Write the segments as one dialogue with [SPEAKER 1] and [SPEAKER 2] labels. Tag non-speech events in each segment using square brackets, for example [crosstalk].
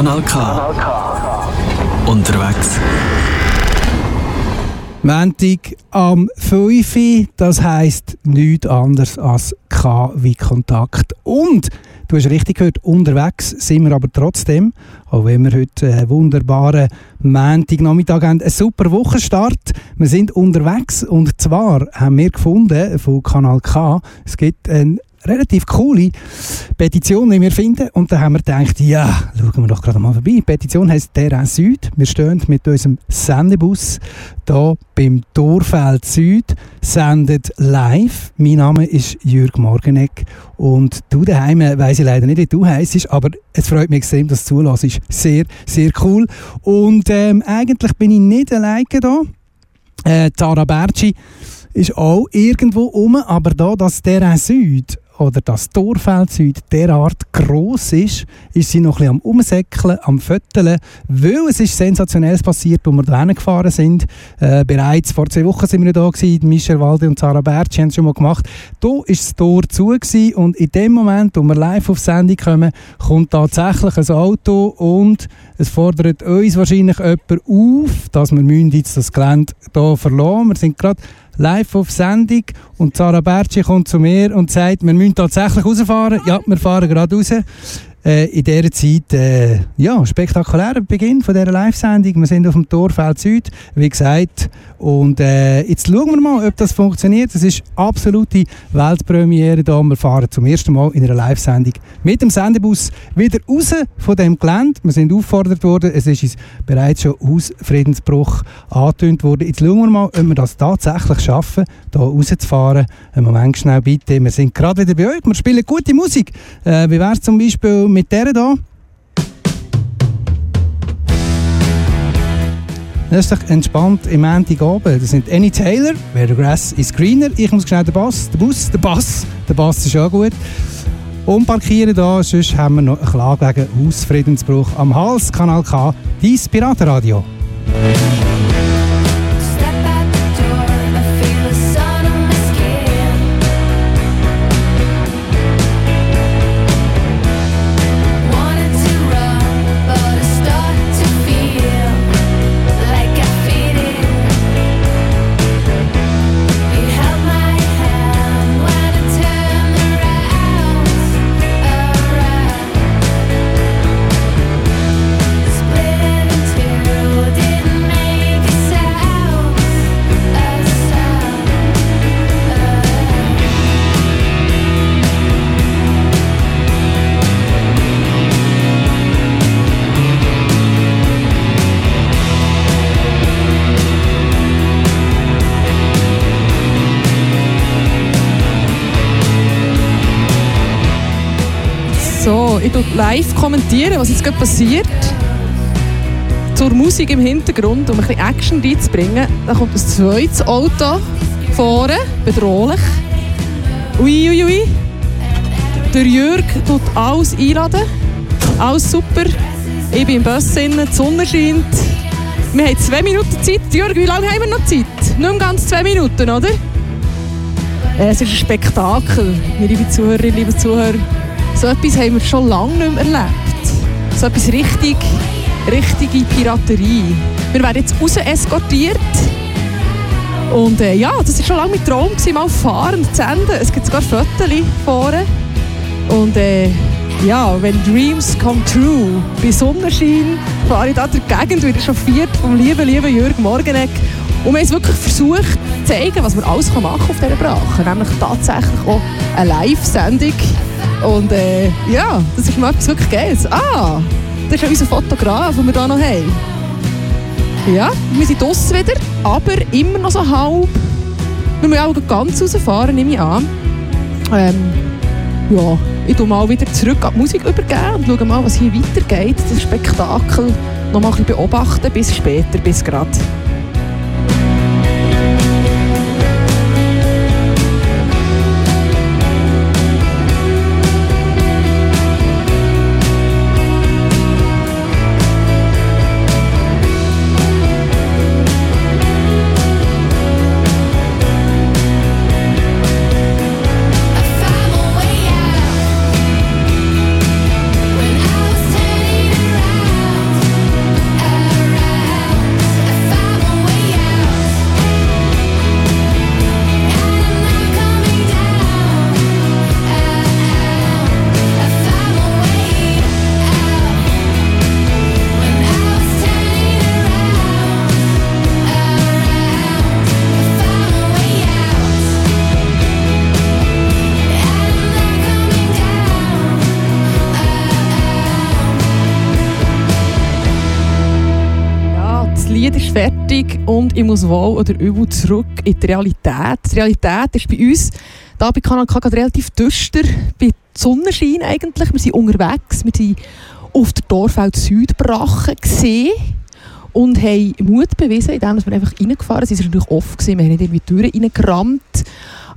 [SPEAKER 1] Kanal K. Unterwegs.
[SPEAKER 2] Montag am 5 Uhr, das heisst nichts anderes als K wie Kontakt. Und, du hast richtig gehört, unterwegs sind wir aber trotzdem, auch wenn wir heute einen wunderbaren Montagnachmittag haben, einen super Wochenstart. Wir sind unterwegs und zwar haben wir gefunden von Kanal K, es gibt einen relativ coole Petition, die wir finden. Und da haben wir gedacht, ja, schauen wir doch gerade mal vorbei. Die Petition heisst Terrain Süd. Wir stehen mit unserem Sendebus hier beim Torfeld Süd, sendet live. Mein Name ist Jürg Morgenegg und du daheim weiss ich leider nicht, wie du heisst, aber es freut mich extrem, dass du zulässt. Sehr, sehr cool. Und ähm, eigentlich bin ich nicht alleine hier. Äh, Tara Berci ist auch irgendwo um, aber da das Terrain Süd oder das Torfeld derart gross ist, ist sie noch ein bisschen am Umsäckeln, am Fötteln, weil es ist sensationelles passiert, wo wir da gefahren sind. Äh, bereits vor zwei Wochen sind wir da gewesen, Michel Walde und Sarah Bertsch haben es schon mal gemacht. Da ist das Tor zu gewesen und in dem Moment, wo wir live auf Sendung kommen, kommt tatsächlich ein Auto und es fordert uns wahrscheinlich jemand auf, dass wir jetzt das Gelände hier verlassen. Wir sind gerade live auf Sendung und Sarah Bertschi kommt zu mir und sagt, wir müssen tatsächlich rausfahren. Ja, wir fahren gerade raus äh, in dieser Zeit äh, ja, spektakulärer Beginn von dieser Live-Sendung. Wir sind auf dem Torfeld Süd, wie gesagt. Und äh, jetzt schauen wir mal, ob das funktioniert. Das ist absolute Weltpremiere da. Wir fahren zum ersten Mal in einer Live-Sendung mit dem Sendebus wieder raus von dem Gelände. Wir sind aufgefordert worden. Es ist uns bereits schon aus Friedensbruch angetönt worden. Jetzt schauen wir mal, ob wir das tatsächlich schaffen, hier rauszufahren. Einen Moment schnell bitte. Wir sind gerade wieder bei euch. Wir spielen gute Musik. Äh, wie wäre es zum Beispiel mit der hier. Das ist doch entspannt im Montagabend. Das sind Annie Taylor, Where the Grass is Greener. Ich muss schnell den Bass, den Bus, den Bass, der Bass ist auch gut. Umparkieren da, sonst haben wir noch eine Klage wegen Hausfriedensbruch am Hals. Kanal K, dein Piratenradio.
[SPEAKER 3] Ich live kommentieren, was jetzt gerade passiert. Zur Musik im Hintergrund, um ein bisschen Action reinzubringen. Da kommt ein zweites Auto vorne, bedrohlich. Uiuiui. Ui, ui. Der Jürg tut alles einladen. Alles super. Ich bin im Bus drin, die Sonne scheint. Wir haben zwei Minuten Zeit. Jürg, wie lange haben wir noch Zeit? Nur ganz zwei Minuten, oder? Es ist ein Spektakel, liebe Zuhörerinnen, liebe Zuhörer. So etwas haben wir schon lange nicht mehr erlebt. So etwas richtig, richtige Piraterie. Wir werden jetzt raus eskortiert. Und äh, ja, das war schon lange mein Traum, gewesen, mal fahren zu senden. Es gibt sogar Fotos vorne. Und äh, ja, wenn Dreams come true, bei Sonnenschein fahre ich da durch Gegend, wieder chauffiert vom lieben, lieben Jürg Morgenegg. Und wir haben es wirklich versucht zu zeigen, was man alles machen kann auf dieser Brache. Nämlich tatsächlich auch eine Live-Sendung und äh, ja, das ist mal etwas wirklich Geiles. Ah, das ist unser Fotograf, den wir hier noch haben. Ja, wir sind draussen wieder, aber immer noch so halb. Wir müssen auch ganz rausfahren, nehme ich an. Ähm, ja, ich tue mal wieder zurück an die Musik übergeben und schaue mal, was hier weitergeht. Das Spektakel noch mal ein bisschen beobachten. Bis später, bis gerade. Ich muss wohl oder übel zurück in die Realität. Die Realität ist bei uns da bei Kanal K relativ düster, bei Sonnenschein eigentlich. Wir sind unterwegs, wir sind auf der Dorfeld Südbrache gesehen und haben Mut bewiesen, indem wir einfach reingefahren sind. Es war natürlich gewesen, wir haben nicht irgendwie Türen reingerammt.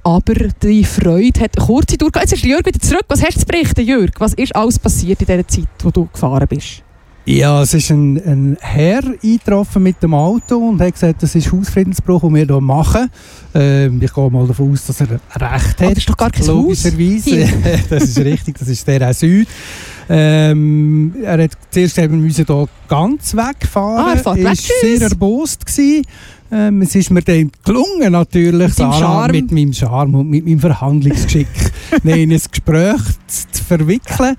[SPEAKER 3] Aber die Freude hat eine kurze Tour Jetzt ist Jörg wieder zurück. Was hast du zu berichten, Jörg? Was ist alles passiert in dieser Zeit, wo du gefahren bist?
[SPEAKER 2] Ja, es ist ein, ein Herr eingetroffen mit dem Auto und hat gesagt, das ist Hausfriedensbruch, den wir hier machen. Ähm, ich gehe mal davon aus, dass er recht hat. Oh,
[SPEAKER 3] das ist doch gar kein
[SPEAKER 2] Logischerweise. [laughs] das ist richtig, das ist der Süd. Ähm, er hat zuerst eben müssen hier ganz wegfahren.
[SPEAKER 3] Ah, er war
[SPEAKER 2] sehr erbost gewesen. Ähm, es ist mir dann gelungen, natürlich, mit, Sarah, mit meinem Charme und mit meinem Verhandlungsgeschick [laughs] in ein Gespräch zu, zu verwickeln.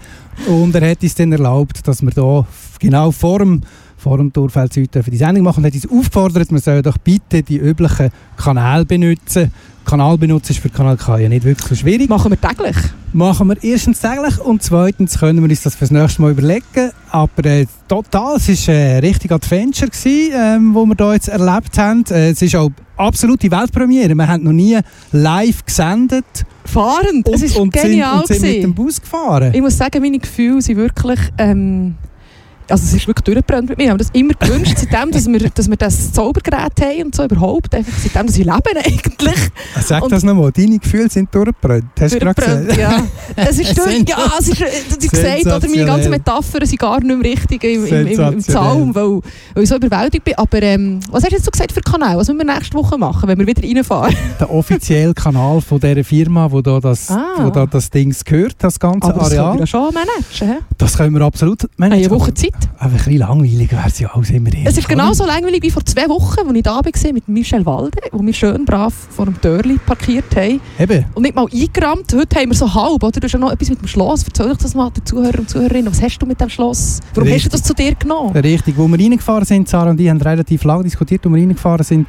[SPEAKER 2] Und er hat uns dann erlaubt, dass wir hier genau vor dem, vor dem Torfeld Süd die Sendung machen und hat uns aufgefordert, wir sollen doch bitte die üblichen Kanäle benutzen. Kanal benutzen ist für Kanal K ja nicht wirklich so schwierig.
[SPEAKER 3] Machen wir täglich?
[SPEAKER 2] Machen wir erstens täglich und zweitens können wir uns das fürs nächste Mal überlegen. Aber äh, total, es war ein richtiger Adventure, gewesen, ähm, wo wir hier jetzt erlebt haben. Äh, es ist auch absolute Weltpremiere. Wir haben noch nie live gesendet.
[SPEAKER 3] Fahrend?
[SPEAKER 2] Und,
[SPEAKER 3] es ist
[SPEAKER 2] und
[SPEAKER 3] genial
[SPEAKER 2] sind, und sind mit dem Bus gefahren.
[SPEAKER 3] Ich muss sagen, meine Gefühle sind wirklich... Ähm also es ist wirklich durchgebrannt mit mir. Ich habe das immer gewünscht, seitdem, dass wir, dass wir das Zaubergerät haben und so überhaupt. Einfach seitdem, dass ich lebe eigentlich.
[SPEAKER 2] Sag und das nochmal, deine Gefühle sind durchgebrannt. Hast du
[SPEAKER 3] durchgebrannt, ja. [laughs] Es ist durch, ja, es ist, du gesagt, oder meine ganzen Metaphern sind gar nicht mehr richtig im, im, im, im Zaum, weil, weil ich so überwältigt bin. Aber ähm, was hast du jetzt so gesagt für Kanal? Was müssen wir nächste Woche machen, wenn wir wieder reinfahren? [laughs]
[SPEAKER 2] Der offizielle Kanal von dieser Firma, wo da das, ah. wo da das Ding gehört, das ganze
[SPEAKER 3] Aber
[SPEAKER 2] Areal.
[SPEAKER 3] Das können wir schon managen.
[SPEAKER 2] Das können wir absolut
[SPEAKER 3] managen. Eine Woche Zeit.
[SPEAKER 2] Aber ein bisschen langweilig wäre es ja auch immer ehrlich,
[SPEAKER 3] Es ist genauso langweilig wie vor zwei Wochen, als ich da war mit Michel Walde, wo wir schön brav vor dem Törli parkiert haben.
[SPEAKER 2] Eben.
[SPEAKER 3] Und nicht mal eingerammt. Heute haben wir so halb, oder? Du hast ja noch etwas mit dem Schloss. Erzähl doch das mal den Zuhörern und Zuhörerinnen. Was hast du mit dem Schloss? Warum Richtig. hast du das zu dir genommen?
[SPEAKER 2] Richtig. Wo wir reingefahren sind, Sarah und ich haben relativ lange diskutiert, wo wir reingefahren sind,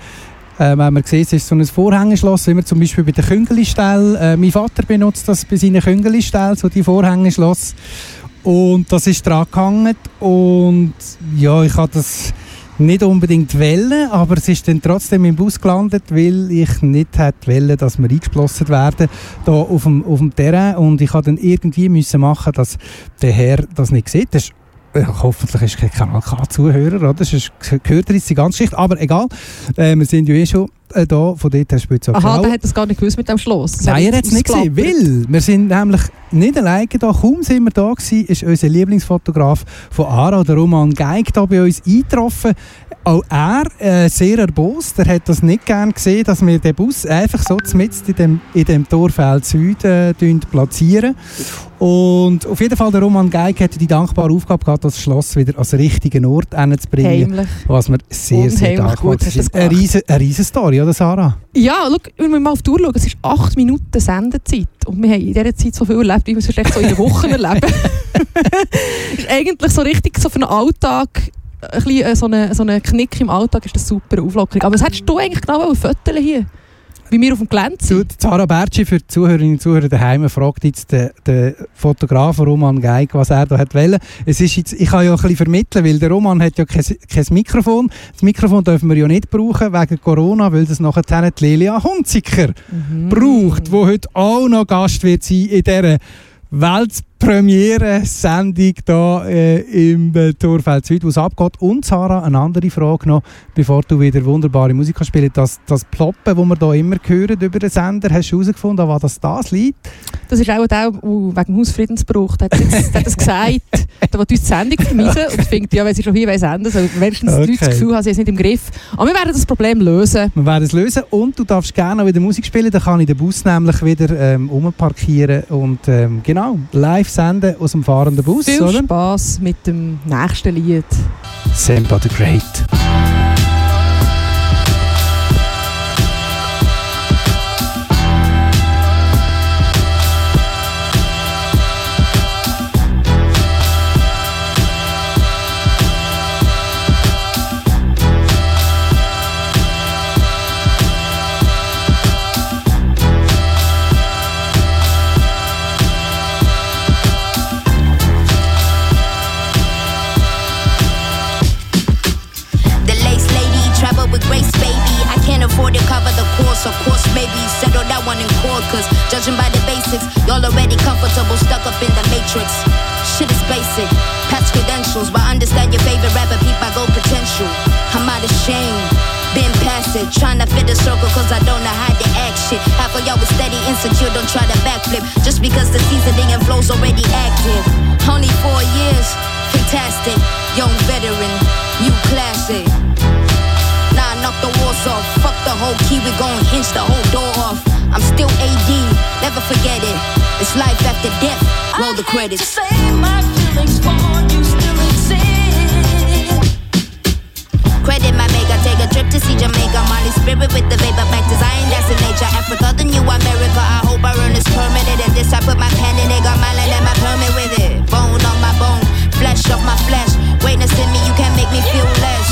[SPEAKER 2] äh, wenn man sieht, es ist so ein Vorhängeschloss, wie man zum Beispiel bei der Küngeli-Stelle, äh, mein Vater benutzt das bei seinen Küngeli-Stellen, so die Vorhängeschloss. Und das ist dran gehangen und ja, ich habe das nicht unbedingt wollen, aber es ist dann trotzdem im Bus gelandet, weil ich nicht hätte wollen, dass wir eingeschlossen werden da auf dem, auf dem Terrain und ich habe dann irgendwie müssen machen, dass der Herr das nicht sieht. Das ist hoffentlich ist kein Kanal K-Zuhörer, oder? Ist, gehört jetzt die ganze Geschichte, aber egal. Äh, wir sind ja eh schon äh, da, von dort hast du jetzt
[SPEAKER 3] Aha, genau. der hat das gar nicht gewusst mit dem Schloss.
[SPEAKER 2] Nein, er hat es nicht gesehen, weil wir sind nämlich nicht alleine da, kaum sind wir da gewesen, ist unser Lieblingsfotograf von ARA, der Roman Geig, da bei uns eingetroffen. Auch er, äh, sehr erbost, er hat das nicht gern gesehen, dass wir den Bus einfach so mitten in dem, in dem Torfeld Süd äh, platzieren. Und auf jeden Fall, der Roman Geig hatte die dankbare Aufgabe gehabt, das Schloss wieder als richtigen Ort zu bringen.
[SPEAKER 3] Heimlich.
[SPEAKER 2] Was wir sehr, sehr dankbar sind. Eine riesen, eine riesen Story, oder Sarah?
[SPEAKER 3] Ja, schau, wenn wir mal auf die Uhr schauen, es ist acht Minuten Sendezeit. Und wir haben in dieser Zeit so viel erlebt, wie wir es vielleicht so in einer Woche erleben. [laughs] [laughs] ist eigentlich so richtig so für einen Alltag ein bisschen, äh, so ein so Knick im Alltag ist das super Auflockerung. Aber was hättest du eigentlich genau Fotos hier? Wie wir auf dem Gelände sind?
[SPEAKER 2] Zara Bertschi, für die Zuhörerinnen und Zuhörer daheim, fragt jetzt den, den Fotografen Roman Geig, was er da hat wollen. Es ist jetzt, ich kann ja ein bisschen vermitteln, weil der Roman hat ja kein, kein Mikrofon. Das Mikrofon dürfen wir ja nicht brauchen wegen Corona, weil das nachher die Lelia Hunziker mhm. braucht, wo heute auch noch Gast wird sein in dieser Weltpremiere-Sendung hier äh, im äh, Torfeld Süd, wo es abgeht. Und Sarah, eine andere Frage noch, bevor du wieder wunderbare Musik spielen das, das Ploppen, das wir hier immer hören über den Sender, hast du herausgefunden, an was das, das liegt?
[SPEAKER 3] Das ist auch der, der wegen Hausfriedensbruch hat, jetzt, hat das gesagt, [laughs] der will uns die Sendung vermeiden und findet, ja, wenn sie schon hier senden soll wenigstens okay. die Leute das Gefühl haben, sie sind nicht im Griff. Aber wir werden das Problem lösen.
[SPEAKER 2] Wir werden es lösen und du darfst gerne auch wieder Musik spielen, dann kann ich den Bus nämlich wieder ähm, umparkieren und ähm, genau, live senden aus dem fahrenden Bus.
[SPEAKER 3] Viel oder? Spaß mit dem nächsten Lied.
[SPEAKER 2] Semper the Great.
[SPEAKER 4] Young veteran, new classic. Nah, knock the walls off. Fuck the whole key, we gon' hinge the whole door off. I'm still AD, never forget it. It's life after death. Roll the credits.
[SPEAKER 5] I hate to say my feelings for you still exist.
[SPEAKER 4] Credit my maker, take a trip to see Jamaica. Molly spirit with the vapor back design, that's in nature. Africa, the new America. I hope I earn this permanent. And this I put my pen in it, got my land and my permit with it. Bone on my bone, flesh off my flesh. Greatness in me, you can't make me feel less.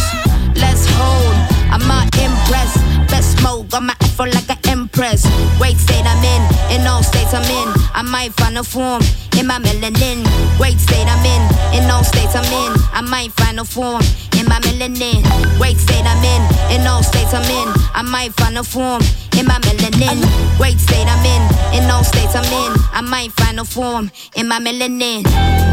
[SPEAKER 4] Let's hold, I'm not impressed. Best smoke, got my afro like an empress. Great state I'm in, in all states I'm in. I might find a form in my melanin. Great state I'm in, in all states I'm in. I might find a form in my melanin. Great state I'm in, in all states I'm in. I might find a form in my melanin. Great state I'm in, in all states I'm in. I might find a form in my melanin.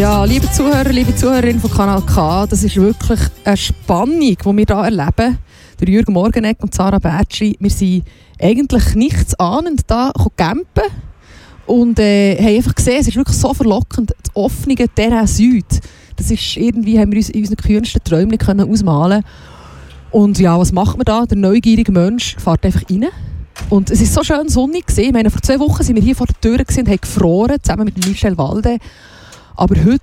[SPEAKER 3] Ja, liebe Zuhörer, liebe Zuhörerinnen von Kanal K, das ist wirklich eine Spannung, die wir hier erleben. Der Jürgen Morgenegg und Sarah Bertschi, wir sind eigentlich nichts ahnend da campen und äh, haben einfach gesehen, es ist wirklich so verlockend, das offene Terrain Süd. Das ist irgendwie, haben wir uns in unseren kühnsten Träumen können ausmalen Und ja, was macht man da? Der neugierige Mensch fährt einfach rein. Und es ist so schön sonnig gewesen. Ich meine, vor zwei Wochen sind wir hier vor der Tür und haben gefroren, zusammen mit Michel Walde. Aber heute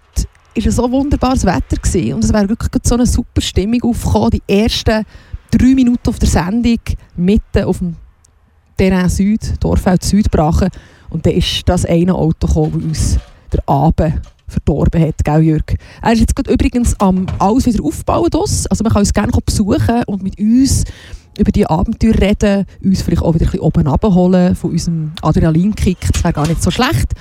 [SPEAKER 3] war es so wunderbares Wetter gewesen und es wäre wirklich so eine super Stimmung aufgekommen. Die ersten drei Minuten auf der Sendung mitten auf dem Terrain Süd, Dorfeld Süd brachen. Und dann ist das eine Auto gekommen, das uns der Abend verdorben hat, gell Jörg? Er ist jetzt übrigens am alles wieder aufbauen. Das. Also man kann uns gerne besuchen und mit uns über die Abenteuer reden, uns vielleicht auch wieder ein bisschen oben abholen von unserem Adrenalinkick. Das wäre gar nicht so schlecht.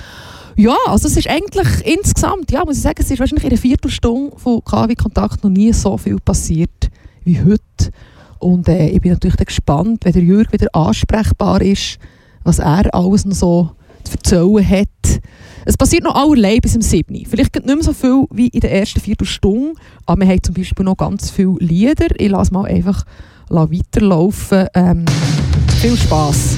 [SPEAKER 3] Ja, also es ist eigentlich insgesamt, ja, muss ich sagen, es ist wahrscheinlich in einer Viertelstunde von KW Kontakt noch nie so viel passiert wie heute. Und äh, ich bin natürlich gespannt, wenn der Jürg wieder ansprechbar ist, was er alles noch so zu erzählen hat. Es passiert noch allerlei bis im 7. Vielleicht nicht mehr so viel wie in der ersten Viertelstunde, aber wir haben zum Beispiel noch ganz viele Lieder. Ich lasse mal einfach weiterlaufen. Ähm, viel Spass.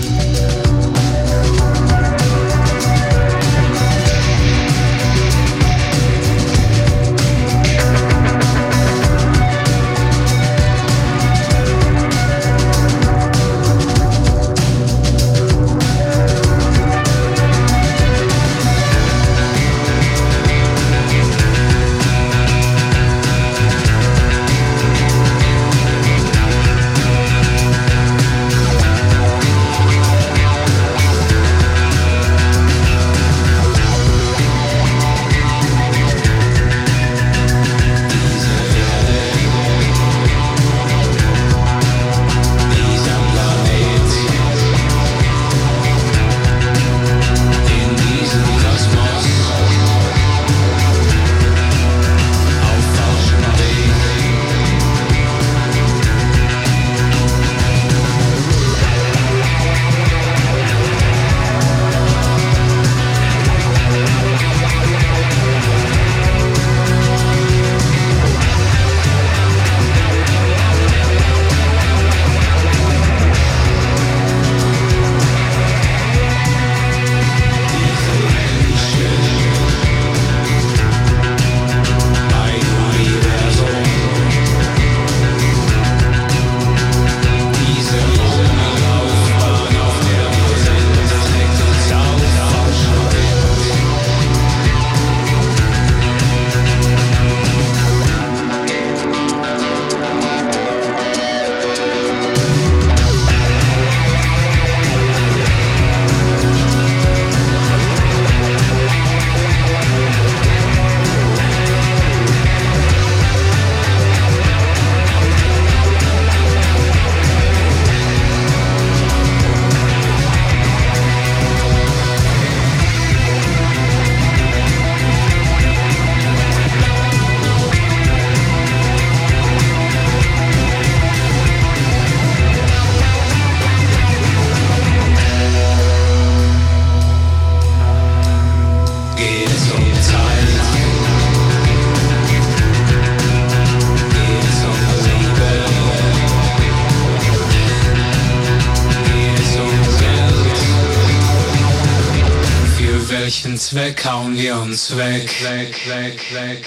[SPEAKER 1] Hauen wir uns weg, weg, weg, weg.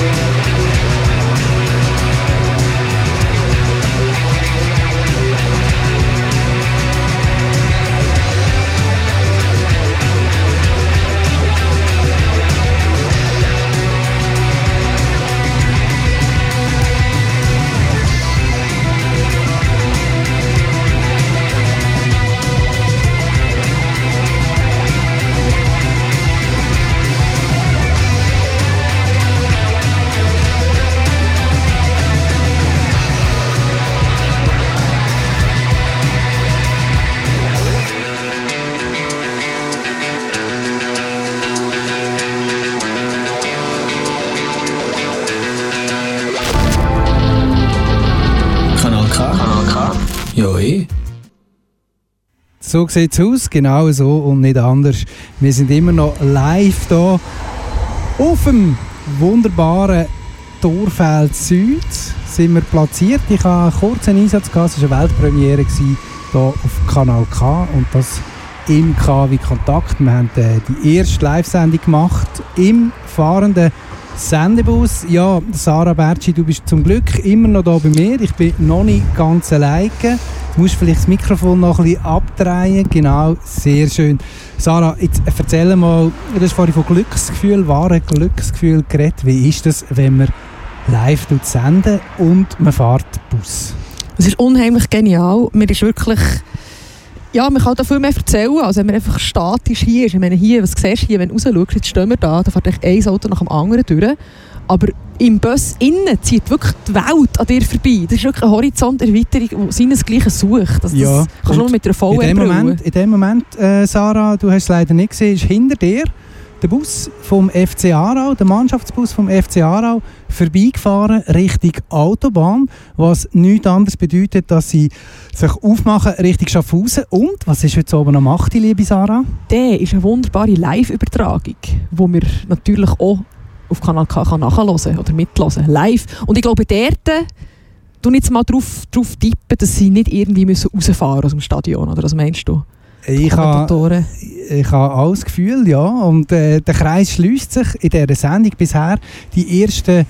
[SPEAKER 6] Kanal
[SPEAKER 2] So sieht es aus, genau so und nicht anders. Wir sind immer noch live hier auf dem wunderbaren Torfeld Süd sind wir platziert. Ich habe einen kurzen Einsatz gehabt, es war eine Weltpremiere hier auf Kanal K und das im K wie Kontakt. Wir haben äh, die erste Live-Sendung gemacht im fahrenden Sendebus. Ja, Sarah Bertschi, du bist zum Glück immer noch da bei mir. Ich bin noch nicht ganz alleine. Du musst vielleicht das Mikrofon noch ein bisschen abdrehen. Genau, sehr schön. Sarah, jetzt erzähl mal, du hast vorhin von Glücksgefühl, wahren Glücksgefühl geredet. Wie ist das, wenn man live senden und man fährt Bus?
[SPEAKER 3] Es ist unheimlich genial. Mir ist wirklich... Ja, man kann da viel mehr erzählen, als wenn man einfach statisch hier ist. Ich meine, hier, was siehst du hier, wenn du raus schaust, jetzt stehen wir da, da fährt echt ein Auto nach dem anderen durch. Aber im Bus innen zieht wirklich die Welt an dir vorbei. Das ist wirklich eine Horizonterweiterung, die seinesgleichen sucht. Also
[SPEAKER 2] Ja,
[SPEAKER 3] das kannst du nur mit einer
[SPEAKER 2] In dem. Moment, in dem Moment äh, Sarah, du hast es leider nicht gesehen, ist hinter dir der Bus vom FC Aarau, der Mannschaftsbus vom FC Aarau, vorbeigefahren Richtung Autobahn, was nichts anderes bedeutet, dass sie sich aufmachen Richtung Schaffhausen. Und, was ist heute oben macht, die liebe Sarah?
[SPEAKER 3] Der ist eine wunderbare Live-Übertragung, die wir natürlich auch auf Kanal K kann nachhören oder mithören, live. Und ich glaube, dort tu jetzt mal drauf tippen, dass sie nicht irgendwie müssen rausfahren aus dem Stadion, oder was meinst du?
[SPEAKER 2] Ich habe ich habe das Gefühl, ja. Und äh, der Kreis schließt sich in dieser Sendung bisher. Die ersten,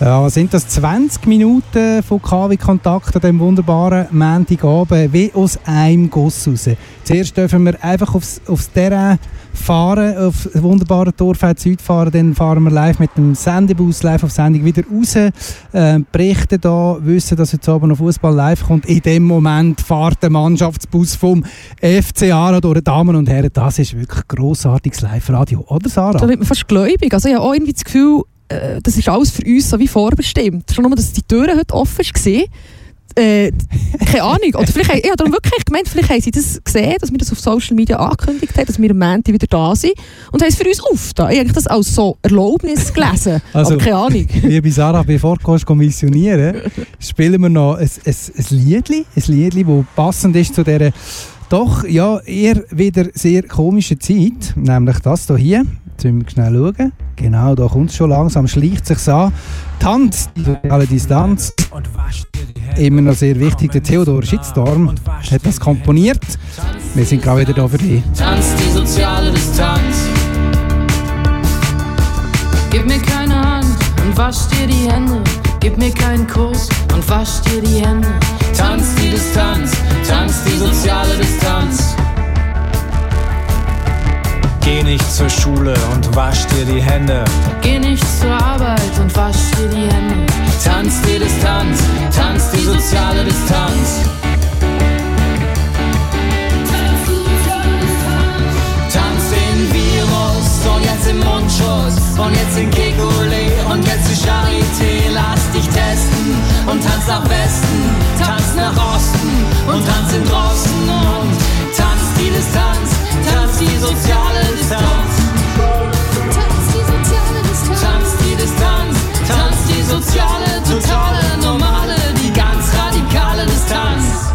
[SPEAKER 2] ja, was sind das, 20 Minuten von KW Kontakt an diesem wunderbaren Montagabend, wie aus einem Guss raus. Zuerst dürfen wir einfach aufs, aufs Terrain fahren, auf das wunderbare Torfeld Süd fahren, dann fahren wir live mit dem Sendebus, live auf Sendung wieder raus, äh, berichten da, wissen, dass jetzt oben noch Fußball live kommt. In dem Moment fährt der Mannschaftsbus vom FC Aarau durch. Damen und Herren, das ist wirklich grossartiges Live-Radio, oder
[SPEAKER 3] Da
[SPEAKER 2] Sarah?
[SPEAKER 3] wird man fast gläubig. Also ich habe auch irgendwie das Gefühl, äh, das ist alles für uns so wie vorbestimmt. Schon nur, dass die Türen heute offen waren. Äh, keine Ahnung. Oder vielleicht, ich habe darum wirklich gemeint, vielleicht haben sie das gesehen, dass wir das auf Social Media angekündigt haben, dass wir am Montag wieder da sind und haben es für uns aufgetan. Ich habe das als so Erlaubnis gelesen.
[SPEAKER 2] Also-
[SPEAKER 3] aber keine Ahnung. [laughs]
[SPEAKER 2] Liebe Sarah, bevor du gehst missionieren spielen wir noch ein, ein, ein Liedli, ein Liedli, das passend ist zu dieser doch ja, eher wieder sehr komischen Zeit, nämlich das hier. Jetzt müssen wir schnell schauen. Genau, da kommt es schon langsam, schleicht sich an. Tanz, alle Distanz. Immer noch sehr wichtig, der Theodor Schittstorm hat das komponiert. Wir sind gerade wieder da für dich.
[SPEAKER 5] Tanz die soziale Distanz. Gib mir keine Hand und wasch dir die Hände. Gib mir keinen Kuss und wasch dir die Hände. Tanz die Distanz, tanz die soziale Distanz.
[SPEAKER 7] Nicht zur Schule und wasch dir die Hände.
[SPEAKER 5] Geh nicht zur Arbeit und wasch dir die Hände. Tanz die Distanz, tanz die soziale Distanz. Tanz den Virus und jetzt im Mundschutz und jetzt in Kekulé und jetzt die Charité. Lass dich testen und tanz nach Westen, tanz nach Osten und tanz in Drosten und tanz die Distanz, tanz die soziale Distanz. Tanz die Distanz, tanz die soziale, totale, normale, die ganz radikale Distanz.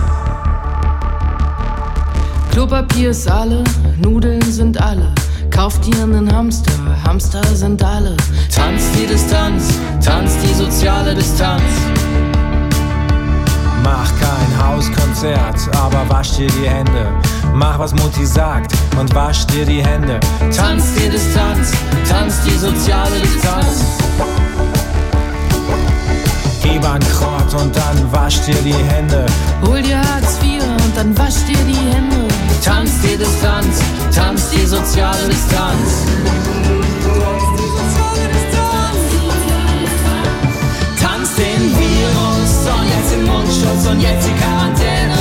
[SPEAKER 5] Klopapier ist alle, Nudeln sind alle. Kauf dir einen Hamster, Hamster sind alle. Tanz die Distanz, tanz die soziale Distanz.
[SPEAKER 7] Mach kein Hauskonzert, aber wasch dir die Hände. Mach was Mutti sagt und wasch dir die Hände.
[SPEAKER 5] Tanz die Distanz, tanz die soziale Distanz.
[SPEAKER 7] Gib an Krott und dann wasch dir die Hände.
[SPEAKER 5] Hol dir Hartz IV und dann wasch dir die Hände. Tanz die Distanz, tanz die soziale Distanz. Tanz den Virus und jetzt den Mundschutz und jetzt die Quarantäne.